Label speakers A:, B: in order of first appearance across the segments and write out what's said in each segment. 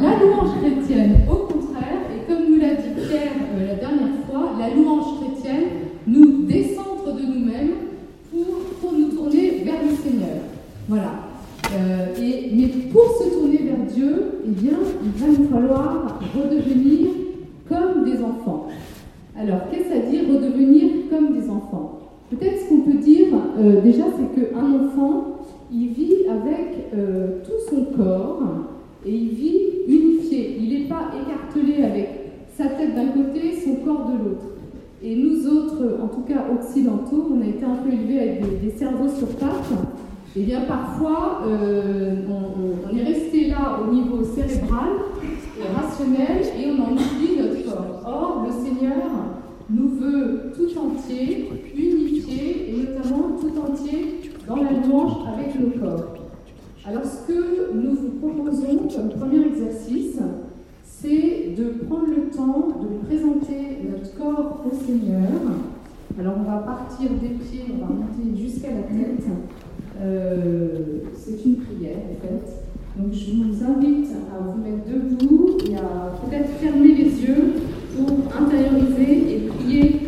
A: la louange chrétienne, au contraire, et comme nous l'a dit Pierre euh, la dernière fois, la louange chrétienne nous décentre de nous-mêmes pour, pour nous tourner vers le Seigneur. Voilà. Euh, et, mais pour se tourner vers Dieu, eh bien, il va nous falloir redevenir comme des enfants. Alors, qu'est-ce à dire redevenir comme des enfants? Peut-être ce qu'on peut dire euh, déjà, c'est qu'un enfant, il vit avec euh, tout son corps et il vit unifié. Il n'est pas écartelé avec sa tête d'un côté, son corps Et nous autres, en tout cas occidentaux, on a été un peu élevés avec des, cerveaux sur pattes. Et eh bien parfois, euh, on, est resté là au niveau cérébral et rationnel et on en oublie notre corps. Or, le Seigneur nous veut tout entier, unifié et notamment tout entier dans la louange avec le corps. Alors ce que nous vous proposons comme premier exercice, c'est de prendre le temps de présenter notre corps au Seigneur. Alors on va partir des pieds, on va monter jusqu'à la tête. Euh, c'est une prière en fait. Donc je vous invite à vous mettre debout et à peut-être fermer les yeux pour intérioriser et prier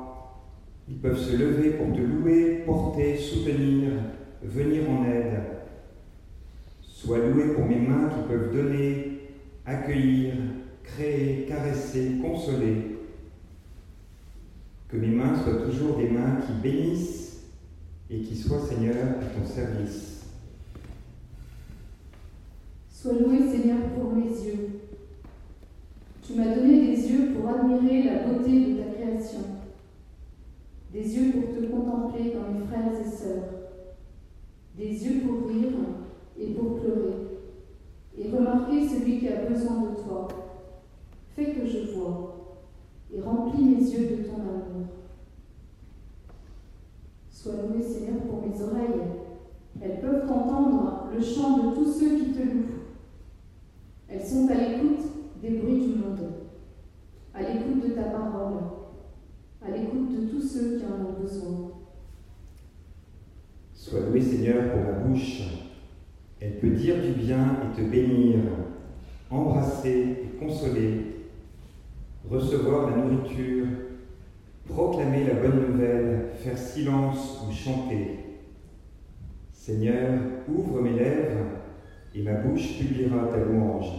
B: Ils peuvent se lever pour te louer, porter, soutenir, venir en aide. Sois loué pour mes mains qui peuvent donner, accueillir, créer, caresser, consoler. Que mes mains soient toujours des mains qui bénissent et qui soient, Seigneur, à ton service.
A: Sois loué, Seigneur, pour mes yeux. Tu m'as donné des yeux pour admirer la beauté de ta création, des yeux pour te contempler dans mes frères et sœurs, des yeux pour rire et pour pleurer, et remarquer celui qui a besoin de toi. Fais que je vois et remplis mes yeux de ton amour. Sois loué Seigneur pour mes oreilles. Elles peuvent entendre le chant de tous ceux qui te louent. Elles sont à l'écoute des bruits du monde, à l'écoute de ta parole, à l'écoute de tous ceux qui en ont besoin.
B: Sois loué Seigneur pour ma bouche. Elle peut dire du bien et te bénir, embrasser et consoler, recevoir la nourriture, proclamer la bonne nouvelle, faire silence ou chanter. Seigneur, ouvre mes lèvres et ma bouche publiera ta louange.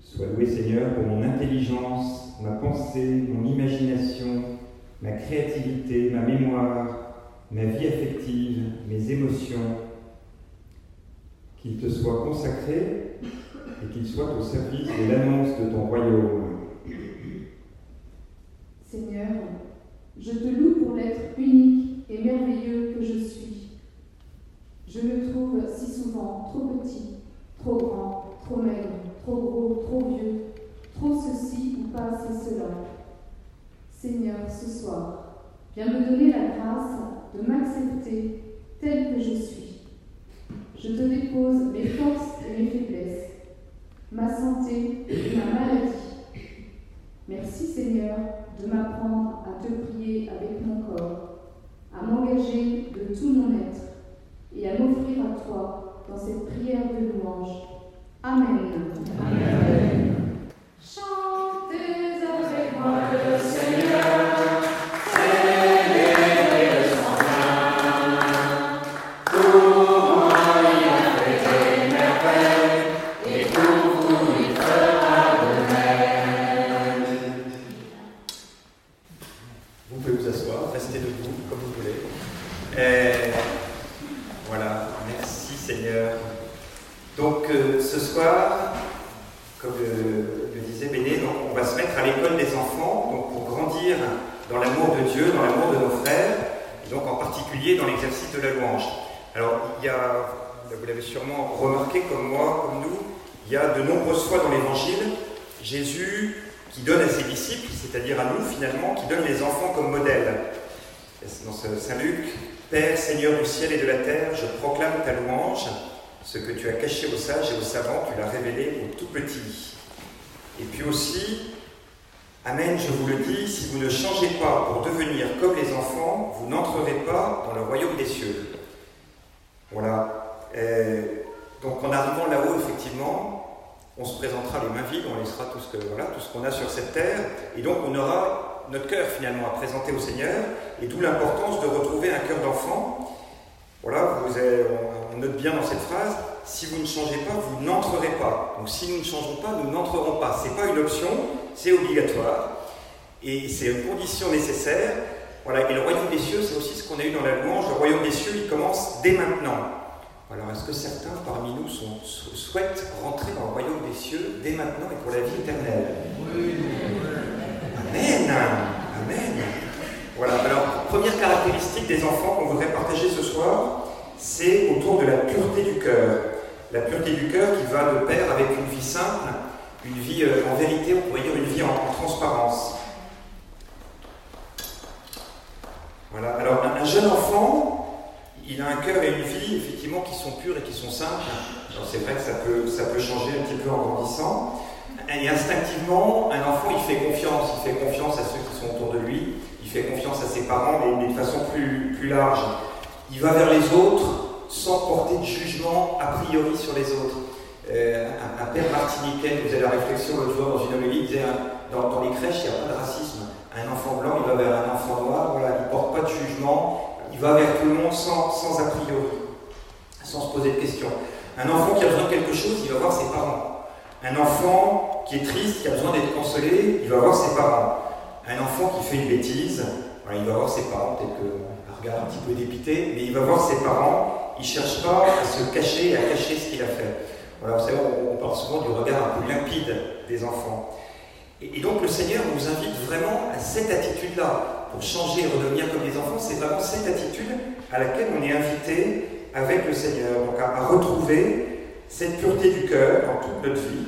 B: Sois loué Seigneur pour mon intelligence, ma pensée, mon imagination, ma créativité, ma mémoire, ma vie affective, mes émotions. Qu'il te soit consacré et qu'il soit au service de l'annonce de ton royaume.
A: Seigneur, je te loue pour l'être unique et merveilleux que je suis. Je me trouve si souvent trop petit, trop grand, trop maigre, trop gros, trop vieux, trop ceci ou pas assez cela. Seigneur, ce soir, viens me donner la grâce de m'accepter tel que je suis. Je te dépose mes forces et mes faiblesses, ma santé et ma maladie. Merci Seigneur de m'apprendre à te prier avec mon corps, à m'engager de tout mon être et à m'offrir à toi dans cette prière de louange. Amen.
B: Dieu, dans l'amour de nos frères, et donc en particulier dans l'exercice de la louange. Alors il y a, vous l'avez sûrement remarqué comme moi, comme nous, il y a de nombreuses fois dans l'Évangile, Jésus qui donne à ses disciples, c'est-à-dire à nous finalement, qui donne les enfants comme modèle. Dans Saint Luc, Père, Seigneur du ciel et de la terre, je proclame ta louange. Ce que tu as caché aux sages et aux savants, tu l'as révélé aux tout petits. Et puis aussi, Amen, je vous le dis, si vous ne changez pas pour devenir comme les enfants, vous n'entrerez pas dans le royaume des cieux. Voilà. Et donc en arrivant là-haut, effectivement, on se présentera les mains vides, on laissera tout ce que voilà, ce qu'on a sur cette terre, et donc on aura notre cœur finalement à présenter au Seigneur, et d'où l'importance de retrouver un cœur d'enfant. Voilà, vous on note bien dans cette phrase, si vous ne changez pas, vous n'entrerez pas. Donc si nous ne changeons pas, nous n'entrerons pas. C'est pas une option, c'est obligatoire, et c'est une condition nécessaire. Voilà, et le royaume des cieux, c'est aussi ce qu'on a eu dans la louange. Le royaume des cieux, il commence dès maintenant. Alors, est-ce que certains parmi nous souhaitent rentrer dans le royaume des cieux dès maintenant et pour la vie éternelle? Oui. Amen Amen Voilà, alors, première caractéristique des enfants qu'on voudrait partager ce soir, c'est autour de la pureté du cœur. La pureté du cœur qui va de pair avec une vie simple, une vie euh, en vérité, on pourrait dire une vie en, en transparence. Voilà, alors un, un jeune enfant, il a un cœur et une vie, effectivement, qui sont purs et qui sont simples. C'est vrai que ça peut, ça peut changer un petit peu en grandissant. Et instinctivement, un enfant, il fait confiance. Il fait confiance à ceux qui sont autour de lui. Il fait confiance à ses parents, mais, de façon plus, plus large. Il va vers les autres sans porter de jugement a priori sur les autres. Euh, un, père martiniquais nous faisait la réflexion l'autre jour dans une homélie, disait dans, dans les crèches, il n'y a pas de racisme. Un enfant blanc, il va vers un enfant noir, voilà, il ne porte pas de jugement, il va vers tout le monde sans, a priori, sans se poser de questions. Un enfant qui a besoin de quelque chose, il va voir ses parents. Un enfant qui est triste, qui a besoin d'être consolé, il va voir ses parents. Un enfant qui fait une bêtise, il va voir ses parents, peut-être qu'un regard un petit peu dépité, mais il va voir ses parents, il ne cherche pas à se cacher, à cacher ce qu'il a fait. Voilà, vous savez, on, parle souvent du regard un peu limpide des enfants. Et, donc le Seigneur nous invite vraiment à cette attitude-là. Pour changer et redevenir comme les enfants, c'est vraiment cette attitude à laquelle on est invité avec le Seigneur. Donc à, à retrouver cette pureté du cœur dans toute notre vie.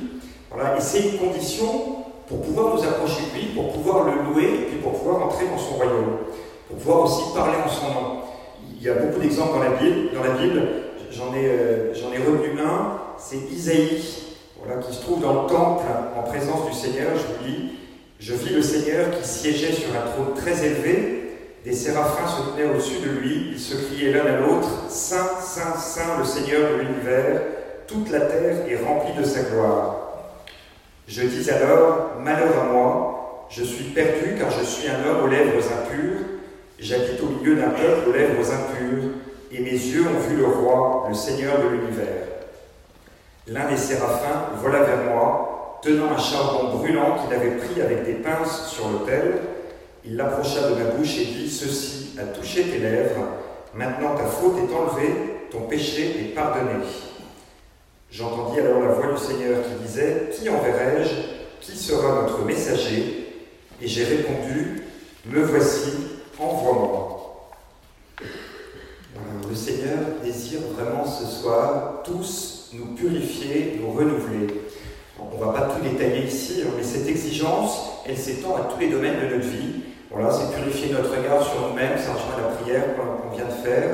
B: Voilà, et c'est une condition pour pouvoir nous approcher de lui, pour pouvoir le louer et puis pour pouvoir entrer dans son royaume. Pour pouvoir aussi parler en son nom. Il y a beaucoup d'exemples dans la Bible. Dans la Bible, j'en ai, euh, ai retenu un, c'est Isaïe, voilà, qui se trouve dans le temple en présence du Seigneur. Je vous lis Je vis le Seigneur qui siégeait sur un trône très élevé. Des séraphins se tenaient au-dessus de lui. Ils se criaient l'un à l'autre Saint, Saint, Saint, le Seigneur de l'univers. Toute la terre est remplie de sa gloire. Je dis alors Malheur à moi, je suis perdu car je suis un homme aux lèvres impures. J'habite au milieu d'un peuple aux lèvres impures, et mes yeux ont vu le roi, le Seigneur de l'univers. L'un des séraphins vola vers moi, tenant un charbon brûlant qu'il avait pris avec des pinces sur l'autel. Il l'approcha de ma bouche et dit Ceci a touché tes lèvres, maintenant ta faute est enlevée, ton péché est pardonné. J'entendis alors la voix du Seigneur qui disait Qui enverrai-je? Qui sera notre messager? Et j'ai répondu Me voici, envoie-moi. Le Seigneur désire vraiment ce soir tous nous purifier, nous renouveler. On ne va pas tout détailler ici, mais cette exigence, elle s'étend à tous les domaines de notre vie. Voilà, c'est purifier notre regard sur nous-mêmes, ça rejoint la prière qu'on vient de faire,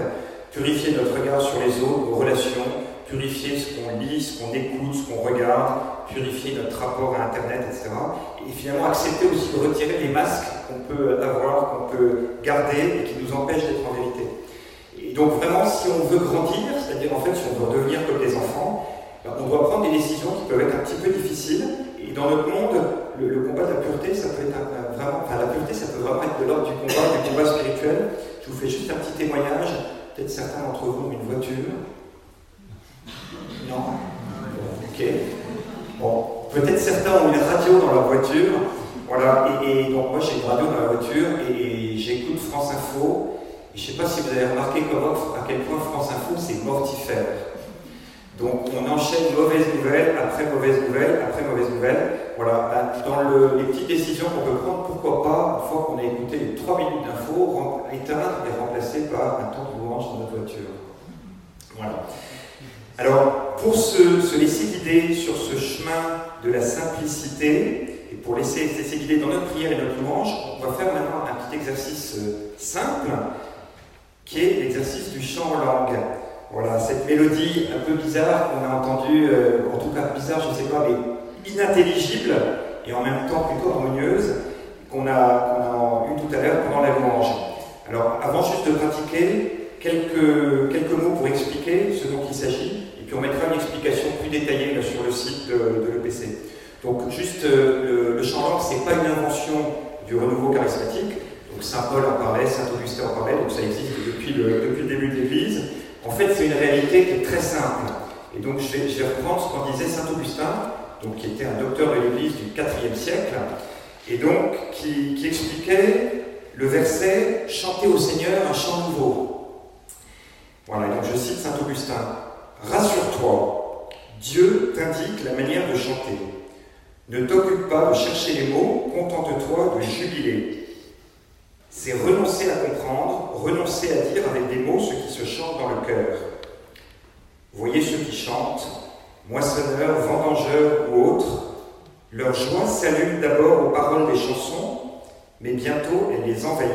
B: purifier notre regard sur les autres, nos relations, purifier ce qu'on lit, ce qu'on écoute, ce qu'on regarde, purifier notre rapport à Internet, etc. Et finalement accepter aussi de retirer les masques qu'on peut avoir, qu'on peut garder et qui nous empêchent d'être en vérité. Et donc vraiment, si on veut grandir, c'est-à-dire en fait si on veut devenir comme des enfants, ben, on doit prendre des décisions qui peuvent être un petit peu difficiles. Et dans notre monde, le, combat de la pureté, ça peut être vraiment, enfin la pureté, ça peut vraiment être de l'ordre du combat, du combat spirituel. Je vous fais juste un petit témoignage. Peut-être certains d'entre vous ont une voiture. Non? Ok. Bon, peut-être certains ont une radio dans leur voiture. Voilà, et, donc moi j'ai une radio dans la voiture et, j'écoute France Info. Je ne sais pas si vous avez remarqué comment, à quel point France Info c'est mortifère. Donc on enchaîne mauvaise nouvelle après mauvaise nouvelle après mauvaise nouvelle. Voilà, bah, dans les petites décisions qu'on peut prendre, pourquoi pas, une fois qu'on a écouté les 3 minutes d'info, éteindre et remplacer par un temps de louange dans notre voiture. Voilà. Alors, pour se, laisser guider sur ce chemin de la simplicité, et pour laisser, laisser guider dans notre prière et notre louange, on va faire maintenant un petit exercice euh, simple, qui est l'exercice du chant en langue. Voilà, cette mélodie un peu bizarre qu'on a entendue, euh, en tout cas bizarre, je ne sais pas, mais inintelligible et en même temps plutôt harmonieuse, qu'on a, a eu tout à l'heure pendant la louange. Alors, avant juste de pratiquer, quelques, quelques mots pour expliquer ce dont il s'agit, et puis on mettra une explication plus détaillée sur le site de, l'EPC. Donc, juste, euh, le, chant langue, ce n'est pas une invention du renouveau charismatique. Saint Paul en parlait, Saint Augustin en parlait, donc ça existe depuis le, depuis le début de l'Église. En fait, c'est une réalité qui est très simple. Et donc, je vais, reprendre ce qu'en disait saint Augustin, donc, qui était un docteur de l'Église du IVe siècle, et donc qui, expliquait le verset Chantez au Seigneur un chant nouveau. Voilà, donc je cite saint Augustin Rassure-toi, Dieu t'indique la manière de chanter. Ne t'occupe pas de chercher les mots, contente-toi de jubiler c'est renoncer à comprendre, renoncer à dire avec des mots ce qui se chante dans le cœur. Voyez ceux qui chantent, moissonneurs, vendangeurs ou autres, leur joie s'allume d'abord aux paroles des chansons, mais bientôt elle les envahit,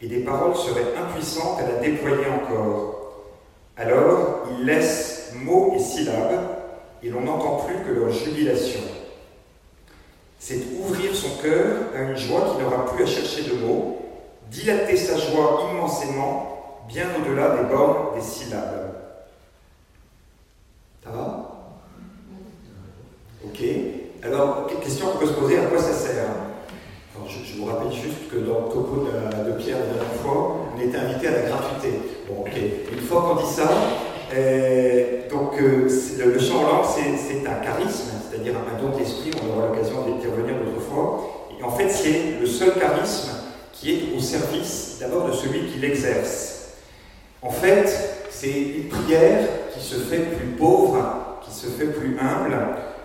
B: et des paroles seraient impuissantes à la déployer encore. Alors ils laissent mots et syllabes, et l'on n'entend plus que leur jubilation. C'est ouvrir son cœur à une joie qui n'aura plus à chercher de mots, dilater sa joie immensément, bien au-delà des bornes des syllabes. Ça va? Ok. Alors, question qu'on peut se poser, à quoi ça sert? Je, vous rappelle juste que dans le topo de, Pierre la dernière fois, on était invité à la gratuité. Bon, ok. Une fois qu'on dit ça, euh, donc euh, le, chant en langue, c'est un charisme, c'est-à-dire un don de l'esprit, on aura l'occasion d'y revenir d'autres fois. Et en fait, c'est le seul charisme qui est au service d'abord de celui qui l'exerce. En fait, c'est une prière qui se fait plus pauvre, qui se fait plus humble.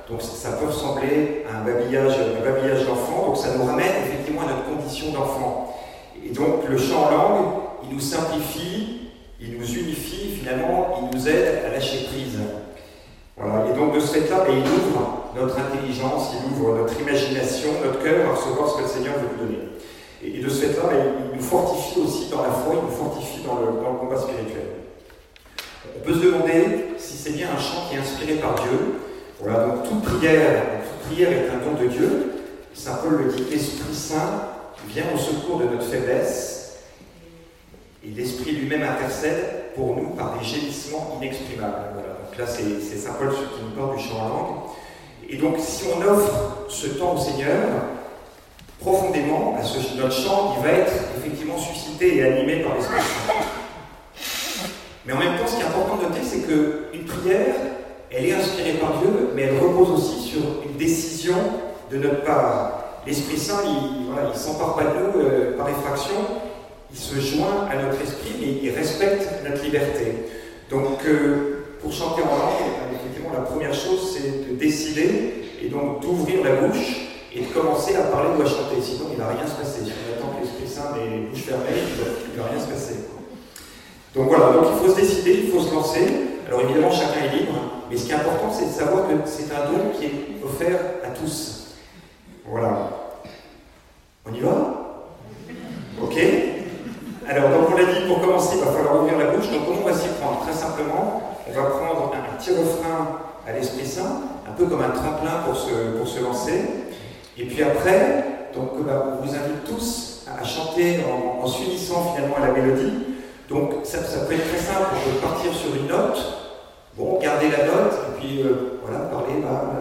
B: Donc ça peut ressembler à un babillage, d'enfant. Donc ça nous ramène effectivement à notre condition d'enfant. Et donc le chant en langue, il nous simplifie, il nous unifie, finalement, il nous aide à lâcher prise. Voilà. Et donc de ce fait-là, il ouvre notre intelligence, il ouvre notre imagination, notre cœur à recevoir ce que le Seigneur veut nous donner. Et, de ce fait-là, il nous fortifie aussi dans la foi, il nous fortifie dans le, combat spirituel. On peut se demander si c'est bien un chant qui est inspiré par Dieu. Voilà, donc toute prière, toute prière est un don de Dieu. Saint Paul le dit, l'Esprit Saint vient au secours de notre faiblesse et l'Esprit lui-même intercède pour nous par des gémissements inexprimables. Voilà, donc là c'est Saint Paul qui nous parle du chant en langue. Et donc si on offre ce temps au Seigneur, profondément, à ce, notre chant, il va être effectivement suscité et animé par l'Esprit Saint. Mais en même temps, ce qui est important de noter, c'est qu'une prière, elle est inspirée par Dieu, mais elle repose aussi sur une décision de notre part. L'Esprit Saint, il ne s'empare pas de nous euh, par effraction, il se joint à notre esprit, mais il respecte notre liberté. Donc, euh, pour chanter en langue, effectivement, effectivement, la première chose, c'est de décider et donc d'ouvrir la bouche et de commencer à parler ou à chanter. Sinon, il ne va rien se passer. Si on attend que l'Esprit Saint ait les bouches il ne va, rien se passer. Donc voilà, donc il faut se décider, il faut se lancer. Alors évidemment, chacun est libre, mais ce qui est important, c'est de savoir que c'est un don qui est offert à tous. Voilà. On y va? Ok Alors, donc on l'a dit, pour commencer, il va falloir ouvrir la bouche. Donc comment on va s'y prendre? Très simplement, on va prendre un petit refrain à l'Esprit Saint, un peu comme un tremplin pour se, pour se lancer. Et puis après, donc, bah, on vous invite tous à chanter en, s'unissant finalement à la mélodie. Donc ça, peut être très simple, on peut partir sur une note, bon, garder la note, et puis euh, voilà, parler, bah,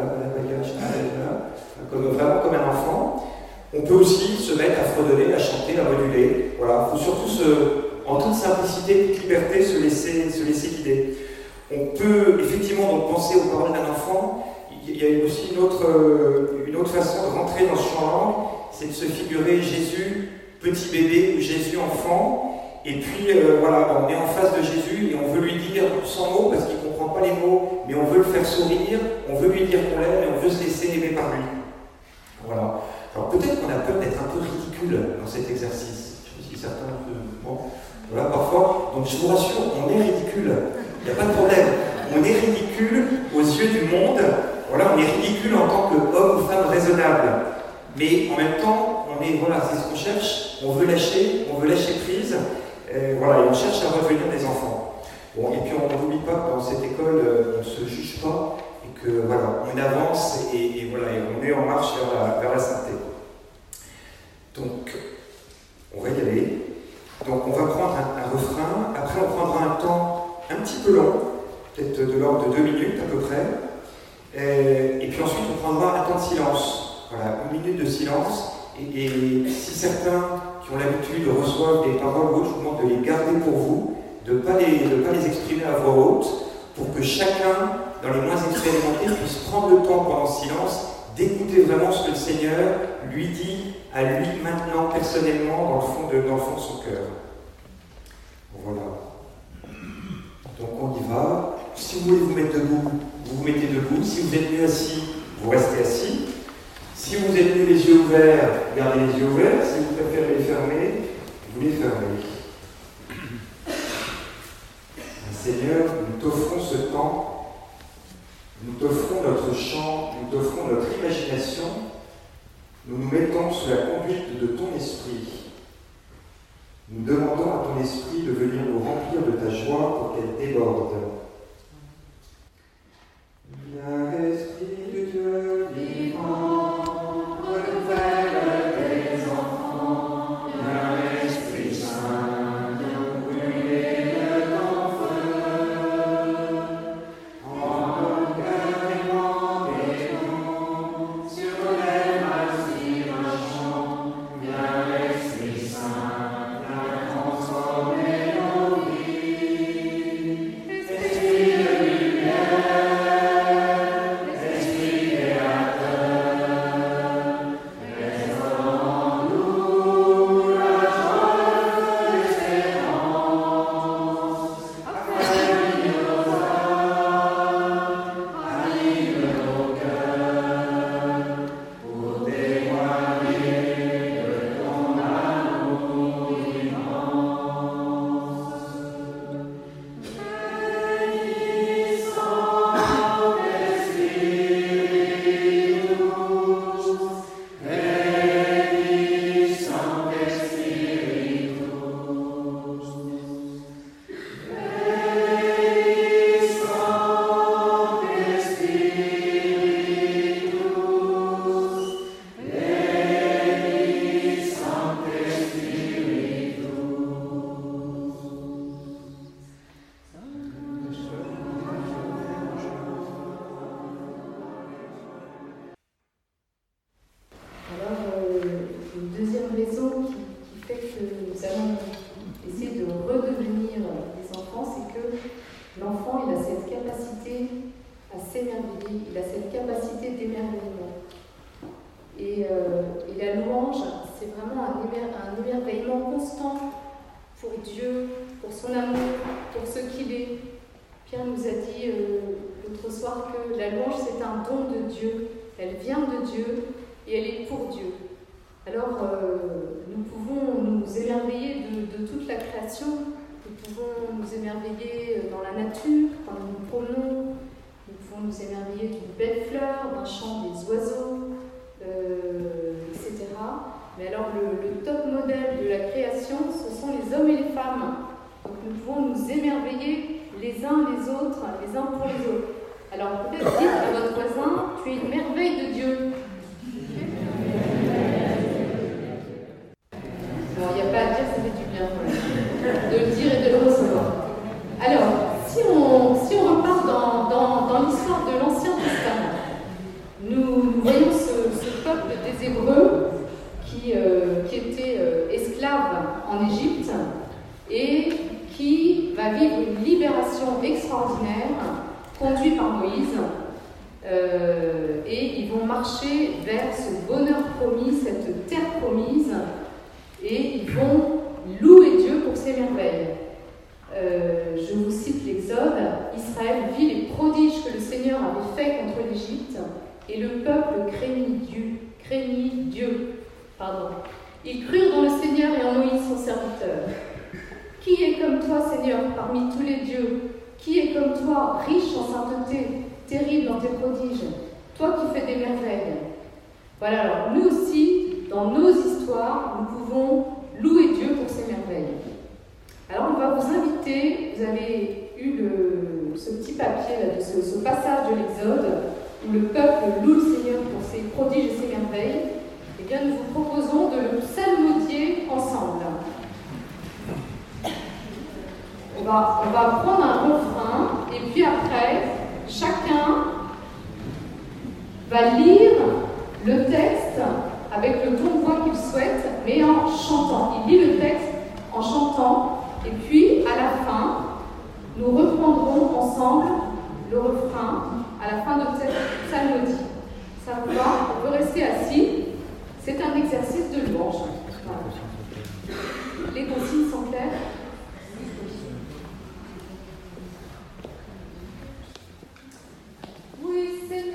B: comme, vraiment comme un enfant. On peut aussi se mettre à fredonner, à chanter, à moduler. Voilà, il faut surtout en toute simplicité, toute liberté, se laisser, se laisser guider. On peut effectivement donc penser aux paroles d'un enfant, il y a aussi une autre, euh, une autre façon de rentrer dans ce champ langue, c'est de se figurer Jésus petit bébé ou Jésus enfant. Et puis euh, voilà, on est en face de Jésus et on veut lui dire sans mots parce qu'il ne comprend pas les mots, mais on veut le faire sourire, on veut lui dire qu'on l'aime et on veut se laisser aimer par lui. Voilà. Alors peut-être qu'on a peur d'être un peu ridicule dans cet exercice. Je sais si certains. Bon, voilà, parfois. Donc je vous rassure, on est ridicule. Il n'y a pas de problème. On est ridicule aux yeux du monde voilà, on est ridicule en tant qu'homme ou femme raisonnable. Mais en même temps, on est, voilà, c'est ce qu'on cherche, on veut lâcher, on veut lâcher prise, euh, voilà, et on cherche à revenir des enfants. Et puis on n'oublie pas que dans cette école, euh, on ne se juge pas, et que voilà, on avance et, voilà, et on est en marche vers la, vers santé. Donc, on va y aller. Donc on va prendre un refrain, après on prendra un temps un petit peu long, peut-être de l'ordre de deux minutes à peu près. Euh, et puis ensuite, on prendra un temps de silence. Voilà, une minute de silence. Et, si certains qui ont l'habitude reçoivent des paroles hautes, je vous demande de les garder pour vous, de ne pas, les, exprimer à voix haute, pour que chacun, dans les moins expérimentés, puisse prendre le temps pendant le silence d'écouter vraiment ce que le Seigneur lui dit à lui maintenant, personnellement, dans le fond de son cœur. Voilà. Donc on y va. Si vous voulez vous mettre debout, vous vous mettez debout. Si vous êtes mieux assis, vous restez assis. Si vous êtes mieux les yeux ouverts, gardez les yeux ouverts. Si vous préférez les fermer, vous les fermez. Seigneur, nous t'offrons ce temps, nous t'offrons notre chant, nous t'offrons notre imagination, nous nous mettons sous la conduite de ton esprit. Nous demandons à ton esprit de venir nous remplir de ta joie pour qu'elle déborde. L'Esprit de Dieu
A: pour Dieu, pour son amour, pour ce qu'il est. Pierre nous a dit euh, l'autre soir que la louange, c'est un don de Dieu. Elle vient de Dieu et elle est pour Dieu. Alors, euh, nous pouvons nous émerveiller de, toute la création, nous pouvons nous émerveiller euh, dans la nature, quand nous nous promenons, nous pouvons nous émerveiller d'une belle fleur, d'un chant des oiseaux. Mais alors le, top modèle de la création, ce sont les hommes et les femmes. Donc nous pouvons nous émerveiller les uns les autres, les uns pour les autres. Alors peut-être dites à votre voisin, tu es une merveille de Dieu. Bon, il n'y a pas à dire, ça fait du bien de le dire et de le recevoir. Alors, si on, si on repart dans, dans, l'histoire de l'Ancien Testament, nous, voyons ce, peuple des Hébreux qui, euh, qui était euh, esclave en Égypte et qui va vivre une libération extraordinaire conduite par Moïse. Euh, et ils vont marcher vers ce bonheur promis, cette terre promise, et ils vont louer Dieu pour ses merveilles. Euh, je vous cite l'Exode, Israël vit les prodiges que le Seigneur avait faits contre l'Égypte, et le peuple craignit Dieu, craignit Dieu. Pardon. Ils crurent dans le Seigneur et en Moïse son serviteur. Qui est comme toi, Seigneur, parmi tous les dieux? Qui est comme toi, riche en sainteté, terrible dans tes prodiges? Toi qui fais des merveilles. Voilà, alors nous aussi, dans nos histoires, nous pouvons louer Dieu pour ses merveilles. Alors on va vous inviter, vous avez eu ce petit papier, là, ce, passage de l'Exode, où le peuple loue le Seigneur pour ses prodiges et ses merveilles. Eh bien, nous vous proposons de le psalmodier ensemble. On on va prendre un refrain et puis après, chacun va lire le texte avec le ton de voix qu'il souhaite, mais en chantant. Il lit le texte en chantant, et puis à la fin, nous reprendrons ensemble le refrain à la fin de cette psalmodie. Ça vous va? On peut rester assis. C'est un exercice de louange. Les consignes sont claires? Christ in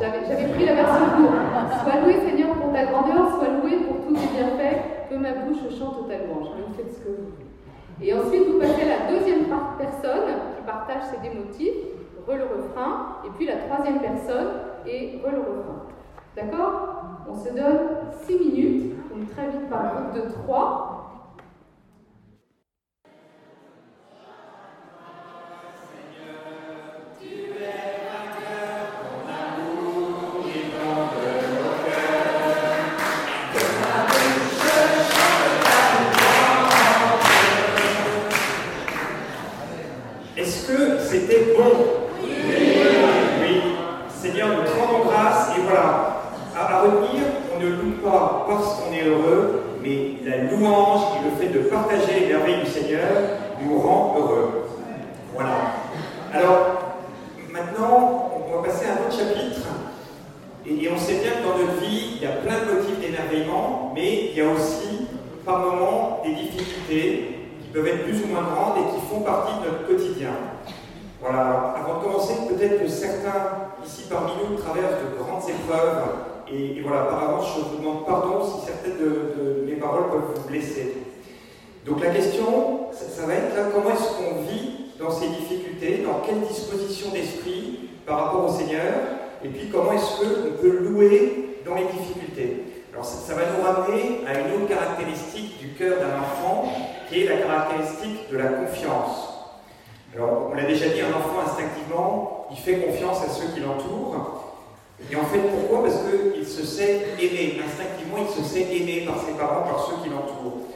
A: J'avais pris la version courte. Sois loué, Seigneur, pour ta grandeur, sois loué pour tous tes bienfaits, que ma bouche chante ta louange. Donc faites ce que vous voulez. Et ensuite, vous passez la deuxième personne qui partage ses démotifs, re le refrain, et puis la troisième personne et re le refrain. D'accord? On se donne 6 minutes, donc très vite par groupe de 3.
B: Est-ce que c'était bon oui. Seigneur, nous te rendons grâce et voilà. À, retenir, on ne loue pas parce qu'on est heureux, mais la louange et le fait de partager les merveilles du Seigneur nous rend heureux. Voilà. Alors, maintenant, on va passer à un autre chapitre. Et, et on sait bien que dans notre vie, il y a plein de motifs d'émerveillement, mais il y a aussi, par moments, des difficultés, peuvent être plus ou moins grandes et qui font partie de notre quotidien. Voilà, avant de commencer, peut-être que certains ici parmi nous traversent de grandes épreuves, et, voilà, par avance, je vous demande pardon si certaines de, mes paroles peuvent vous blesser. Donc la question, ça, va être là, comment est-ce qu'on vit dans ces difficultés, dans quelle disposition d'esprit par rapport au Seigneur, et puis comment est-ce qu'on peut louer dans les difficultés? Alors ça, ça va nous ramener à une autre caractéristique du cœur d'un enfant, qui est la caractéristique de la confiance. Alors, on l'a déjà dit, un enfant instinctivement, il fait confiance à ceux qui l'entourent. Et en fait, pourquoi? Parce qu'il se sait aimé. Instinctivement, il se sait aimé par ses parents, par ceux qui l'entourent.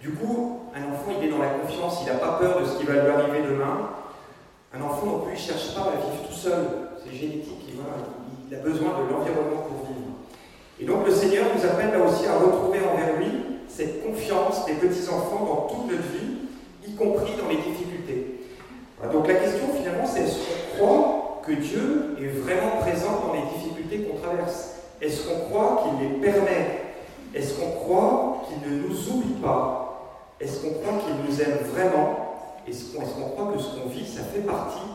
B: Du coup, un enfant, il est dans la confiance, il n'a pas peur de ce qui va lui arriver demain. Un enfant, non plus, il ne cherche pas à vivre tout seul. C'est génétique, il, a besoin de l'environnement pour vivre. Et donc, le Seigneur nous appelle là aussi petits-enfants dans toute notre vie, y compris dans les difficultés. Donc la question finalement, c'est est-ce qu'on croit que Dieu est vraiment présent dans les difficultés qu'on traverse? Est-ce qu'on croit qu'il les permet? Est-ce qu'on croit qu'il ne nous oublie pas? Est-ce qu'on croit qu'il nous aime vraiment? Est-ce qu'on croit que ce qu'on vit, ça fait partie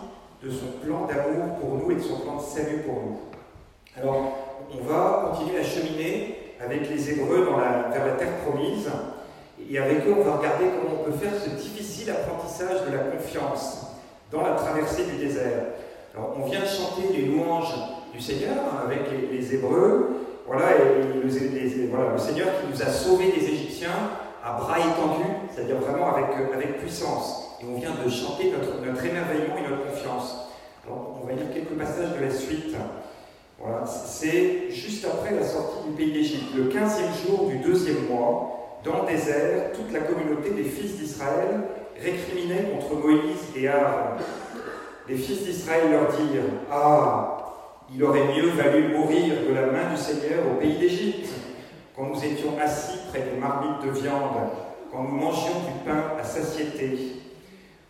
B: de son plan d'amour pour nous et de son plan de salut pour nous? Alors, on va continuer à cheminer avec les Hébreux vers la terre promise. Et avec eux, on va regarder comment on peut faire ce difficile apprentissage de la confiance dans la traversée du désert. Alors, on vient de chanter les louanges du Seigneur hein, avec les, Hébreux. Voilà, le Seigneur qui nous a sauvés des Égyptiens à bras étendus, c'est-à-dire vraiment avec, euh, avec puissance. Et on vient de chanter notre, émerveillement et notre confiance. Alors, on va lire quelques passages de la suite. Voilà, c'est juste après la sortie du pays d'Égypte, le 15e jour du deuxième mois dans le désert, toute la communauté des fils d'Israël récriminait contre Moïse et Aaron. Les fils d'Israël leur dirent Ah, il aurait mieux valu mourir de la main du Seigneur au pays d'Égypte, quand nous étions assis près des marmites de viande, quand nous mangeions du pain à satiété.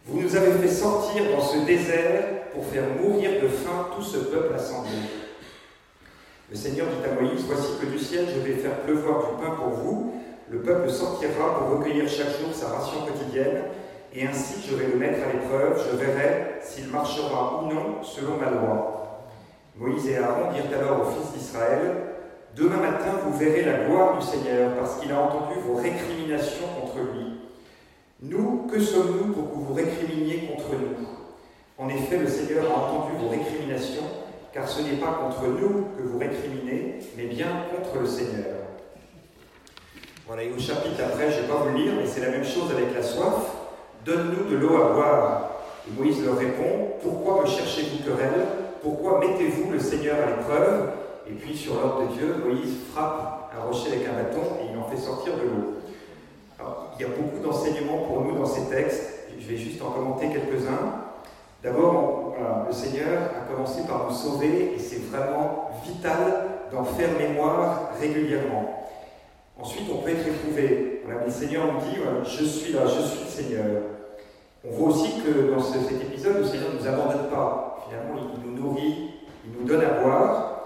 B: Vous nous avez fait sortir dans ce désert pour faire mourir de faim tout ce peuple assemblé. Le Seigneur dit à Moïse Voici que du ciel je vais faire pleuvoir du pain pour vous le peuple sortira pour recueillir chaque jour sa ration quotidienne, et ainsi je vais le mettre à l'épreuve, je verrai s'il marchera ou non selon ma loi. Moïse et Aaron dirent alors aux fils d'Israël, Demain matin vous verrez la gloire du Seigneur, parce qu'il a entendu vos récriminations contre lui. Nous, que sommes-nous pour que vous récriminiez contre nous? En effet, le Seigneur a entendu vos récriminations, car ce n'est pas contre nous que vous récriminez, mais bien contre le Seigneur. On a eu au chapitre après, je ne vais pas vous lire, mais c'est la même chose avec la soif. Donne-nous de l'eau à boire. Et Moïse leur répond Pourquoi me cherchez-vous querelle? Pourquoi mettez-vous le Seigneur à l'épreuve? Et puis, sur l'ordre de Dieu, Moïse frappe un rocher avec un bâton et il en fait sortir de l'eau. Il y a beaucoup d'enseignements pour nous dans ces textes. Je vais juste en commenter quelques-uns. D'abord, le Seigneur a commencé par nous sauver et c'est vraiment vital d'en faire mémoire régulièrement. Ensuite, on peut être éprouvé. Voilà, le Seigneur nous dit Je suis là, je suis le Seigneur. On voit aussi que dans cet épisode, le Seigneur ne nous abandonne pas. Finalement, il nous nourrit, il nous donne à boire.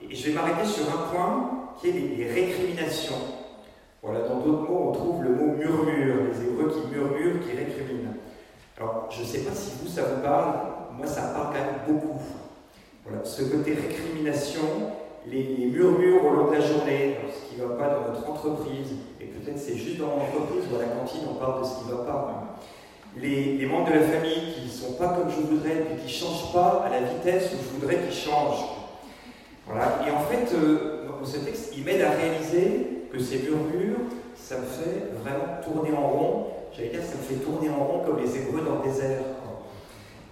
B: Et je vais m'arrêter sur un point qui est les, récriminations. Voilà, dans d'autres mots, on trouve le mot murmure, les Hébreux qui murmurent, qui récriminent. Alors, je ne sais pas si vous, ça vous parle, moi, ça me parle quand même beaucoup. Voilà, ce côté récrimination, les murmures au long de la journée, ne va pas dans notre entreprise, et peut-être c'est juste dans l'entreprise ou à la cantine, on parle de ce qui ne va pas. Les, membres de la famille qui ne sont pas comme je voudrais, puis qui ne changent pas à la vitesse où je voudrais qu'ils changent. Voilà. Et en fait, euh, ce texte, il m'aide à réaliser que ces murmures, ça me fait vraiment tourner en rond. J'allais dire, ça me fait tourner en rond comme les Hébreux dans le désert.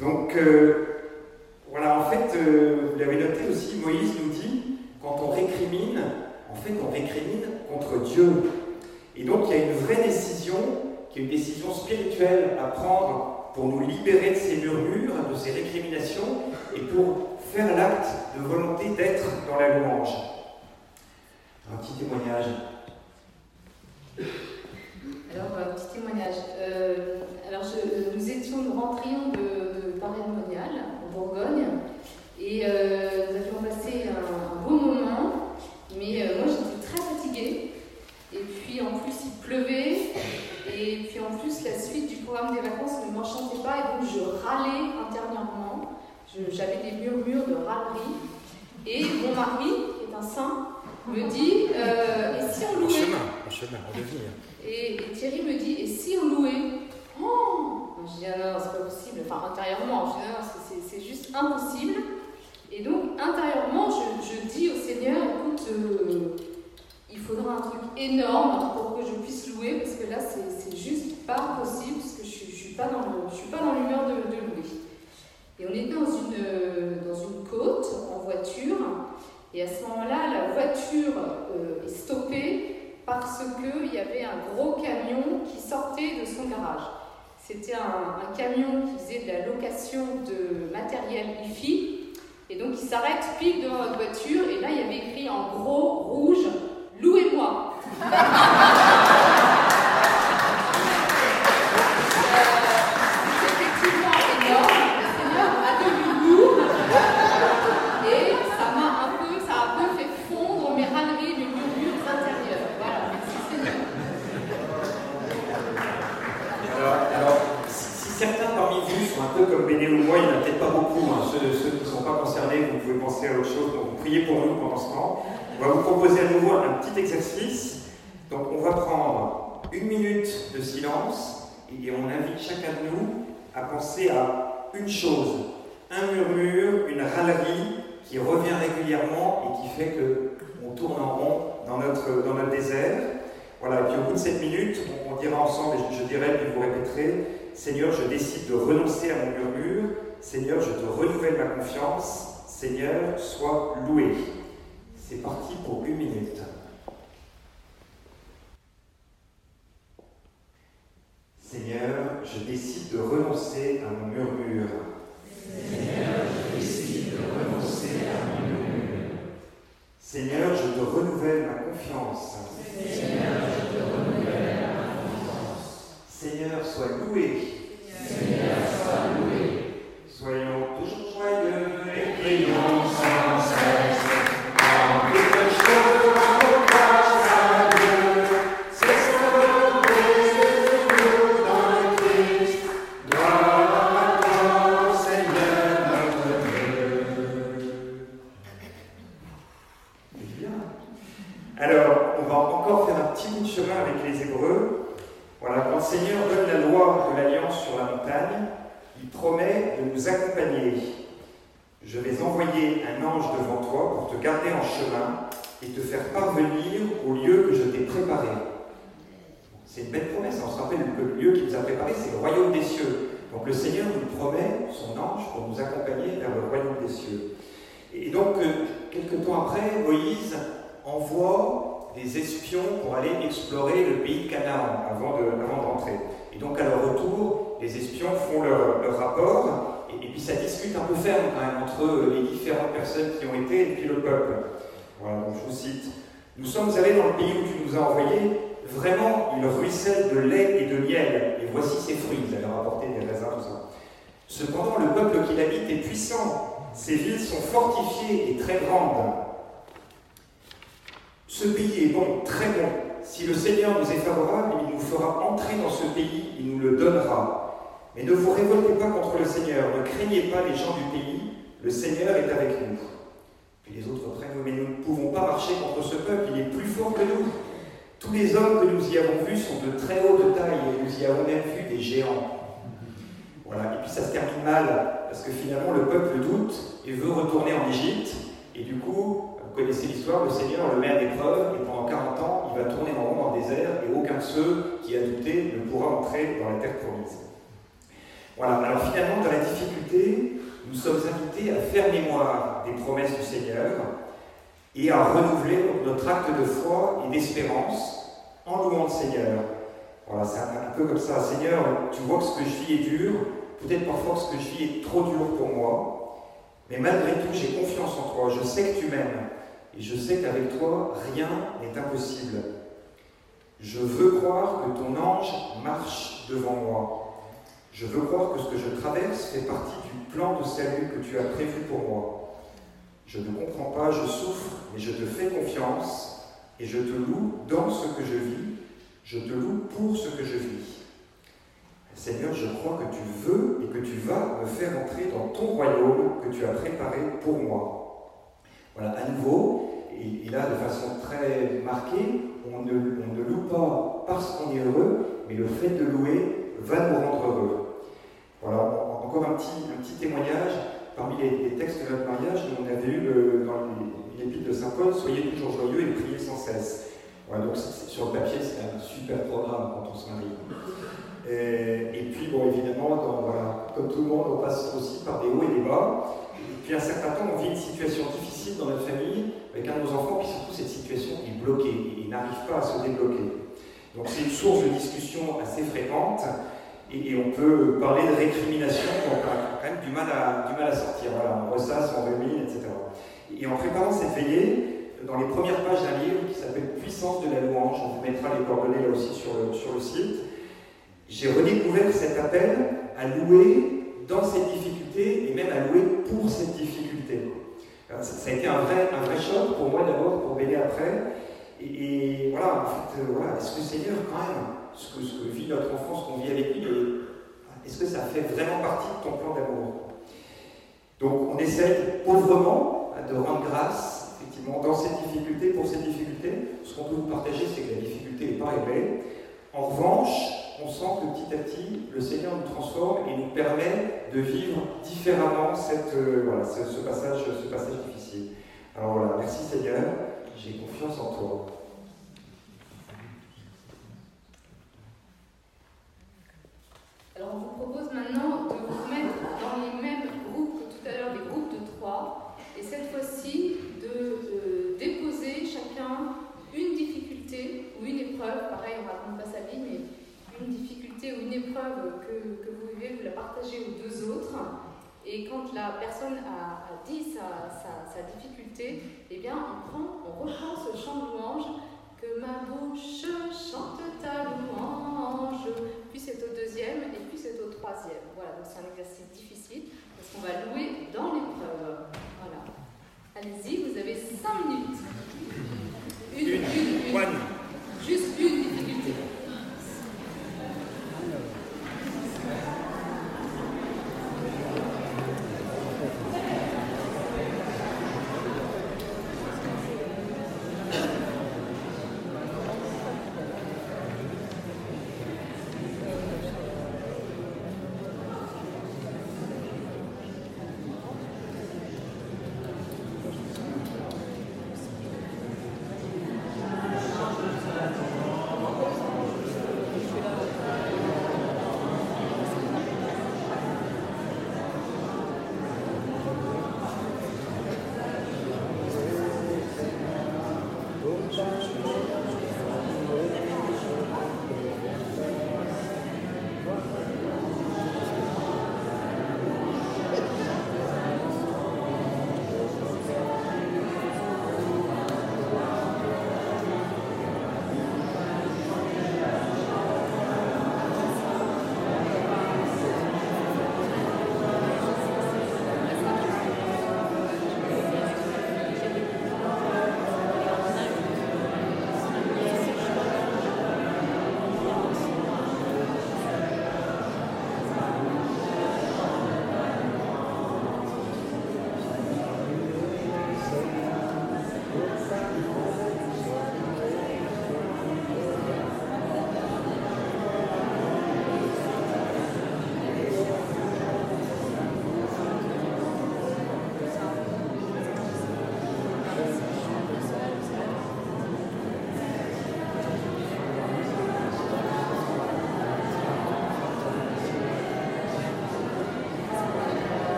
B: Donc, euh, voilà, en fait, euh, vous l'avez noté aussi, Moïse nous dit, quand on récrimine, en fait, on récrimine contre Dieu. Et donc, il y a une vraie décision, qui est une décision spirituelle à prendre pour nous libérer de ces murmures, de ces récriminations, et pour faire l'acte de volonté d'être dans la louange. Un petit témoignage.
A: Alors, un petit témoignage. Euh, alors, nous étions, nous rentrions de, de Paris Monial, en Bourgogne, et euh, nous avions passé un, beau moment, mais euh, moi j'étais très fatiguée, et puis en plus il pleuvait, et puis en plus la suite du programme des vacances ne m'enchantait pas, et donc je râlais intérieurement, j'avais des murmures de râlerie, et mon mari, qui est un saint, me dit euh, Et si on louait?
B: chemin, chemin, on
A: et, et, Thierry me dit Et si on louait? Oh! Je dis Ah non, c'est pas possible. Enfin, intérieurement, je dis Non, c'est juste impossible. Et donc, intérieurement, je, dis au Seigneur Écoute, euh, il faudra un truc énorme pour que je puisse louer, parce que là, c'est juste pas possible, parce que je ne suis pas dans l'humeur de, louer. Et on était dans une, dans une côte en voiture. Et à ce moment-là, la voiture euh, est stoppée parce qu'il y avait un gros camion qui sortait de son garage. C'était un, camion qui faisait de la location de matériel IFI. Et donc il s'arrête pile devant notre voiture et là il y avait écrit en gros rouge Louez-moi
B: Béné ou moi, il n'y en a peut-être pas beaucoup. Hein. Ceux, qui ne sont pas concernés, vous pouvez penser à autre chose. Donc, priez pour nous pendant ce temps. On va vous proposer à nouveau un petit exercice. Donc, on va prendre une minute de silence et on invite chacun de nous à penser à une chose, un murmure, une râlerie qui revient régulièrement et qui fait que on tourne en rond dans notre, dans notre désert. Voilà, et puis au bout de cette minute, on, dira ensemble, et je, dirai, puis vous répéterez, Seigneur, je décide de renoncer à mon murmure. Seigneur, je te renouvelle ma confiance. Seigneur, sois loué. C'est parti pour une minute. Seigneur, je décide de renoncer à mon murmure. Seigneur, je décide de renoncer à mon murmure. Seigneur, je te renouvelle ma confiance. Seigneur, je te renouvelle ma confiance. Seigneur, sois loué. Seigneur, sois loué. Soyons toujours le Seigneur nous promet son ange pour nous accompagner vers le royaume des cieux. Et donc, euh, quelques temps après, Moïse envoie des espions pour aller explorer le pays de Canaan avant de. Et donc à leur retour, les espions font leur, rapport, et, puis ça discute un peu ferme quand même entre les différentes personnes qui ont été et puis le peuple. Voilà, donc je vous cite. Nous sommes allés dans le pays où tu nous as envoyés, vraiment il ruisselle de lait et de miel, et voici ses fruits, ils avaient rapporté des. Cependant, le peuple qui l'habite est puissant, ses villes sont fortifiées et très grandes. Ce pays est bon, très bon. Si le Seigneur nous est favorable, il nous fera entrer dans ce pays, il nous le donnera. Mais ne vous révoltez pas contre le Seigneur, ne craignez pas les gens du pays, le Seigneur est avec nous. Puis les autres prennent, mais nous ne pouvons pas marcher contre ce peuple, il est plus fort que nous. Tous les hommes que nous y avons vus sont de très haute taille et nous y avons même vu des géants. Voilà, et puis ça se termine mal, parce que finalement le peuple doute et veut retourner en Égypte, et du coup, vous connaissez l'histoire, le Seigneur le met à l'épreuve, et pendant 40 ans, il va tourner en rond dans le désert, et aucun de ceux qui a douté ne pourra entrer dans la terre promise. Voilà, alors finalement, dans la difficulté, nous sommes invités à faire mémoire des promesses du Seigneur et à renouveler notre acte de foi et d'espérance en louant le Seigneur. Voilà, c'est un peu comme ça. Seigneur, tu vois que ce que je vis est dur, peut-être parfois ce que je vis est trop dur pour moi, mais malgré tout, j'ai confiance en toi. Je sais que tu m'aimes et je sais qu'avec toi, rien n'est impossible. Je veux croire que ton ange marche devant moi. Je veux croire que ce que je traverse fait partie du plan de salut que tu as prévu pour moi. Je ne comprends pas, je souffre, mais je te fais confiance et je te loue dans ce que je vis. Je te loue pour ce que je vis. Seigneur, je crois que tu veux et que tu vas me faire entrer dans ton royaume que tu as préparé pour moi. Voilà, à nouveau, et, là de façon très marquée, on ne, loue pas parce qu'on est heureux, mais le fait de louer va nous rendre heureux. Voilà, encore un petit, témoignage. Parmi les, textes de notre mariage, on avait eu le, dans l'épître de Saint Paul Soyez toujours joyeux et priez sans cesse. Voilà, donc sur le papier, c'est un super programme quand on se marie. Et, puis, bon, évidemment, comme tout le monde, on passe aussi par des hauts et des bas. Et puis, un certain temps, on vit une situation difficile dans notre famille avec un de nos enfants, puis surtout, cette situation est bloquée. Il n'arrive pas à se débloquer. Donc, c'est une source de discussion assez fréquente. Et, on peut parler de récrimination, donc on a quand même du mal à, du mal à sortir. Voilà, on ressasse, on rumine, etc. Et en préparant cette veillée, dans les premières pages d'un livre qui s'appelle Puissance de la louange, on vous mettra les coordonnées là aussi sur sur le site, j'ai redécouvert cet appel à louer dans cette difficulté et même à louer pour cette difficulté. Ça, a été un vrai, un choc pour moi d'abord, pour Béné après. Et, voilà, en fait, euh, voilà, est-ce que Seigneur, quand même, ce que, ce que vit notre enfance, qu'on vit avec lui, est-ce que ça fait vraiment partie de ton plan d'amour? Donc on essaye pauvrement de rendre grâce, effectivement, dans cette difficulté, pour cette difficulté. Ce qu'on peut vous partager, c'est que la difficulté n'est pas réglée. En revanche, on sent que petit à petit, le Seigneur nous transforme et nous permet de vivre différemment cette, euh, voilà, ce, passage, ce passage difficile. Alors voilà, merci Seigneur, j'ai confiance en toi.
A: Alors on vous propose maintenant vous mettre dans les mêmes groupes que tout à l'heure, des groupes de trois, et cette fois-ci de déposer chacun une difficulté ou une épreuve, pareil on raconte pas sa vie, mais une difficulté ou une que, vous vivez, vous la partagez aux deux autres. Et quand la personne a, dit sa, sa, difficulté, eh bien, on, prend, on reprend ce chant de louange que ma bouche chante ta louange. Puis c'est au deuxième et puis c'est au troisième. Voilà, donc c'est un exercice difficile parce qu'on va louer